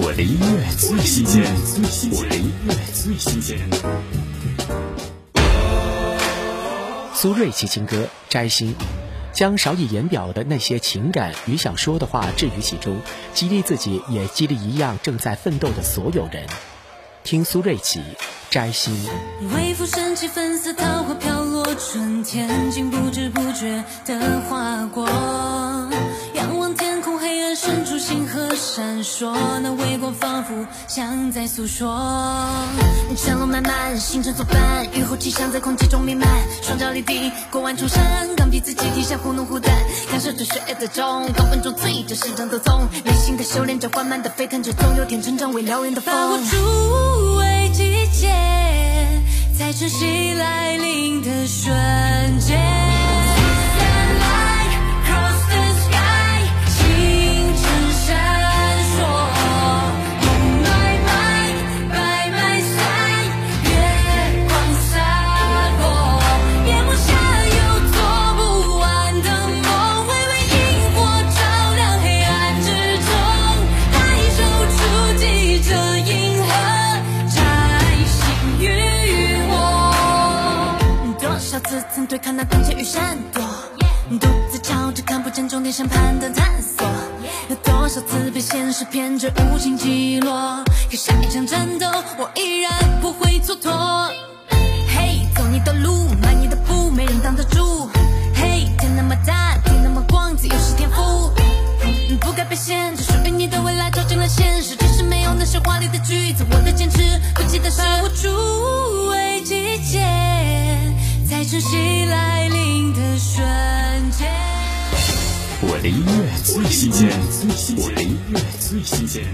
我的音乐最新鲜，我的音乐最新鲜。苏芮其新歌《摘星》，将少以言表的那些情感与想说的话置于其中，激励自己，也激励一样正在奋斗的所有人。听苏芮琪《摘星》。微风升起，粉色桃花飘落，春天竟不知不觉的划过。闪烁，那微光仿佛像在诉说。晨露漫漫，星辰作伴，雨后气象在空气中弥漫。双脚离地，过万重山，钢笔字迹底下糊弄互淡。感受着血液的中，高温中醉着时针走踪。内心的修炼着，缓慢的沸腾着，总有天成长为燎原的风。把握住为季节，次曾对抗那胆怯与闪躲，独自朝着看不见终点线攀登探索，有多少次被现实骗着无情击落？可下一场战斗，我依然不会蹉跎。嘿，走你的路，迈你的步，没人挡得住。嘿，天那么大，地那么广，自由是天赋。不该被限制，属于你的未来照进了现实，只是没有那些华丽的句子。我的坚持，不记得是无助晨曦来临的瞬间，我的音乐最新鲜，我的音乐最新鲜。